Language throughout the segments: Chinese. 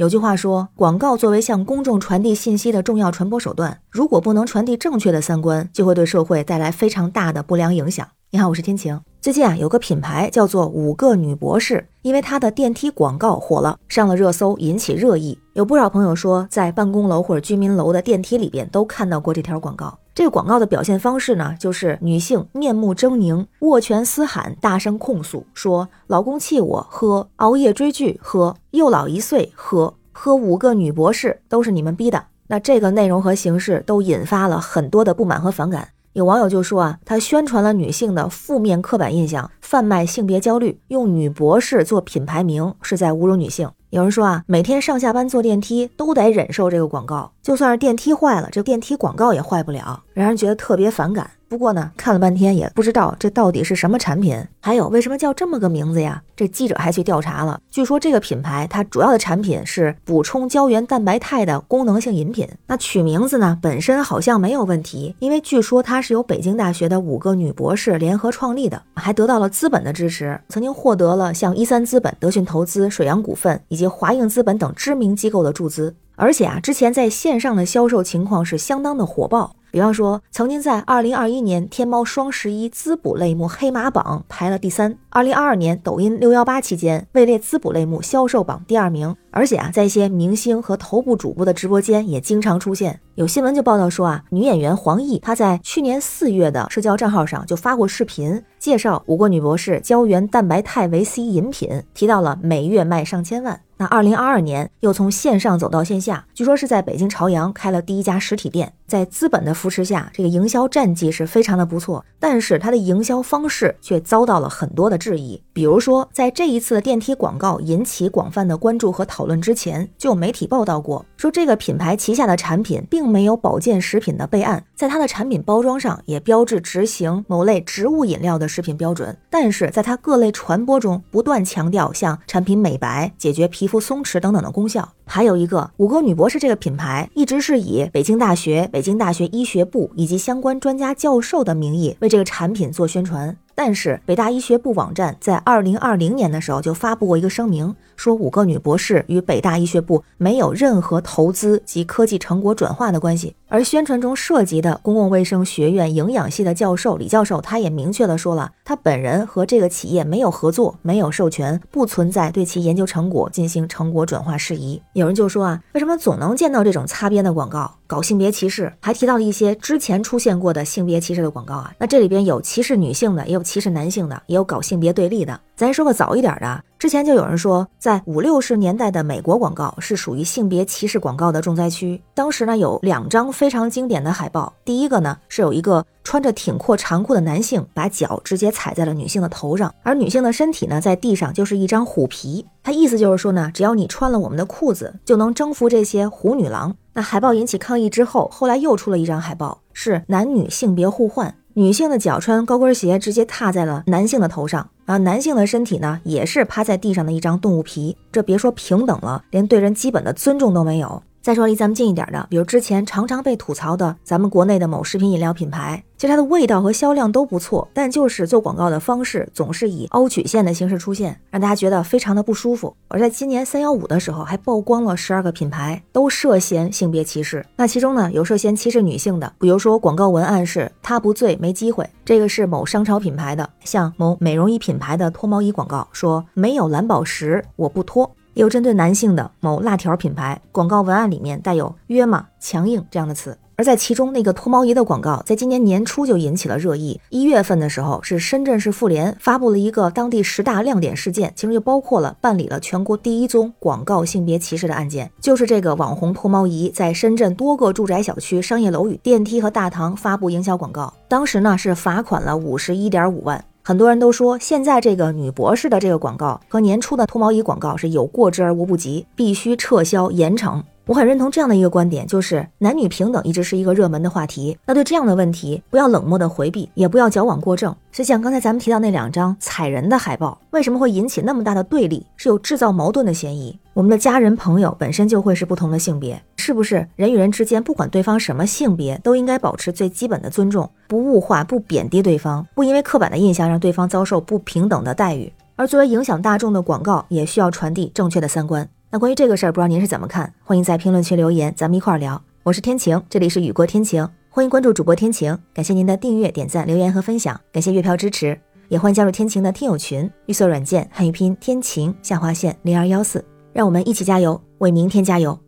有句话说，广告作为向公众传递信息的重要传播手段，如果不能传递正确的三观，就会对社会带来非常大的不良影响。你好，我是天晴。最近啊，有个品牌叫做五个女博士，因为它的电梯广告火了，上了热搜，引起热议。有不少朋友说，在办公楼或者居民楼的电梯里边都看到过这条广告。这个广告的表现方式呢，就是女性面目狰狞，握拳嘶喊，大声控诉，说老公气我，喝熬夜追剧，喝又老一岁，喝喝五个女博士都是你们逼的。那这个内容和形式都引发了很多的不满和反感。有网友就说啊，他宣传了女性的负面刻板印象，贩卖性别焦虑，用女博士做品牌名，是在侮辱女性。有人说啊，每天上下班坐电梯都得忍受这个广告，就算是电梯坏了，这电梯广告也坏不了，让人觉得特别反感。不过呢，看了半天也不知道这到底是什么产品，还有为什么叫这么个名字呀？这记者还去调查了，据说这个品牌它主要的产品是补充胶原蛋白肽的功能性饮品。那取名字呢，本身好像没有问题，因为据说它是由北京大学的五个女博士联合创立的，还得到了资本的支持，曾经获得了像一三资本、德讯投资、水阳股份以及华映资本等知名机构的注资。而且啊，之前在线上的销售情况是相当的火爆。比方说，曾经在二零二一年天猫双十一滋补类目黑马榜排了第三；二零二二年抖音六幺八期间位列滋补类目销售榜第二名。而且啊，在一些明星和头部主播的直播间也经常出现。有新闻就报道说啊，女演员黄奕她在去年四月的社交账号上就发过视频，介绍五个女博士胶原蛋白肽维 C 饮品，提到了每月卖上千万。那二零二二年又从线上走到线下，据说是在北京朝阳开了第一家实体店。在资本的扶持下，这个营销战绩是非常的不错，但是它的营销方式却遭到了很多的质疑。比如说，在这一次的电梯广告引起广泛的关注和讨论之前，就有媒体报道过，说这个品牌旗下的产品并没有保健食品的备案，在它的产品包装上也标志执行某类植物饮料的食品标准，但是在它各类传播中不断强调像产品美白、解决皮肤松弛等等的功效。还有一个五个女博士这个品牌，一直是以北京大学、北京大学医学部以及相关专家教授的名义为这个产品做宣传。但是北大医学部网站在二零二零年的时候就发布过一个声明，说五个女博士与北大医学部没有任何投资及科技成果转化的关系。而宣传中涉及的公共卫生学院营养系的教授李教授，他也明确的说了，他本人和这个企业没有合作，没有授权，不存在对其研究成果进行成果转化事宜。有人就说啊，为什么总能见到这种擦边的广告，搞性别歧视？还提到了一些之前出现过的性别歧视的广告啊，那这里边有歧视女性的，也有。歧视男性的，也有搞性别对立的。咱说个早一点的，之前就有人说，在五六十年代的美国广告是属于性别歧视广告的重灾区。当时呢，有两张非常经典的海报。第一个呢，是有一个穿着挺阔长裤的男性，把脚直接踩在了女性的头上，而女性的身体呢，在地上就是一张虎皮。他意思就是说呢，只要你穿了我们的裤子，就能征服这些虎女郎。那海报引起抗议之后，后来又出了一张海报，是男女性别互换。女性的脚穿高跟鞋，直接踏在了男性的头上，啊，男性的身体呢，也是趴在地上的一张动物皮。这别说平等了，连对人基本的尊重都没有。再说离咱们近一点的，比如之前常常被吐槽的咱们国内的某食品饮料品牌，其实它的味道和销量都不错，但就是做广告的方式总是以凹曲线的形式出现，让大家觉得非常的不舒服。而在今年三幺五的时候，还曝光了十二个品牌都涉嫌性别歧视。那其中呢，有涉嫌歧视女性的，比如说广告文案是“他不醉没机会”，这个是某商超品牌的；像某美容仪品牌的脱毛仪广告说“没有蓝宝石我不脱”。有针对男性的某辣条品牌广告文案里面带有“约嘛”“强硬”这样的词，而在其中那个脱毛仪的广告，在今年年初就引起了热议。一月份的时候，是深圳市妇联发布了一个当地十大亮点事件，其中就包括了办理了全国第一宗广告性别歧视的案件，就是这个网红脱毛仪在深圳多个住宅小区、商业楼宇、电梯和大堂发布营销广告，当时呢是罚款了五十一点五万。很多人都说，现在这个女博士的这个广告和年初的脱毛仪广告是有过之而无不及，必须撤销严惩。我很认同这样的一个观点，就是男女平等一直是一个热门的话题。那对这样的问题，不要冷漠的回避，也不要矫枉过正。就像刚才咱们提到那两张踩人的海报，为什么会引起那么大的对立？是有制造矛盾的嫌疑。我们的家人朋友本身就会是不同的性别，是不是人与人之间，不管对方什么性别，都应该保持最基本的尊重，不物化、不贬低对方，不因为刻板的印象让对方遭受不平等的待遇。而作为影响大众的广告，也需要传递正确的三观。那关于这个事儿，不知道您是怎么看？欢迎在评论区留言，咱们一块儿聊。我是天晴，这里是雨过天晴，欢迎关注主播天晴。感谢您的订阅、点赞、留言和分享，感谢月票支持，也欢迎加入天晴的听友群，绿色软件汉语拼天晴下划线零二幺四，让我们一起加油，为明天加油，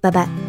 拜拜。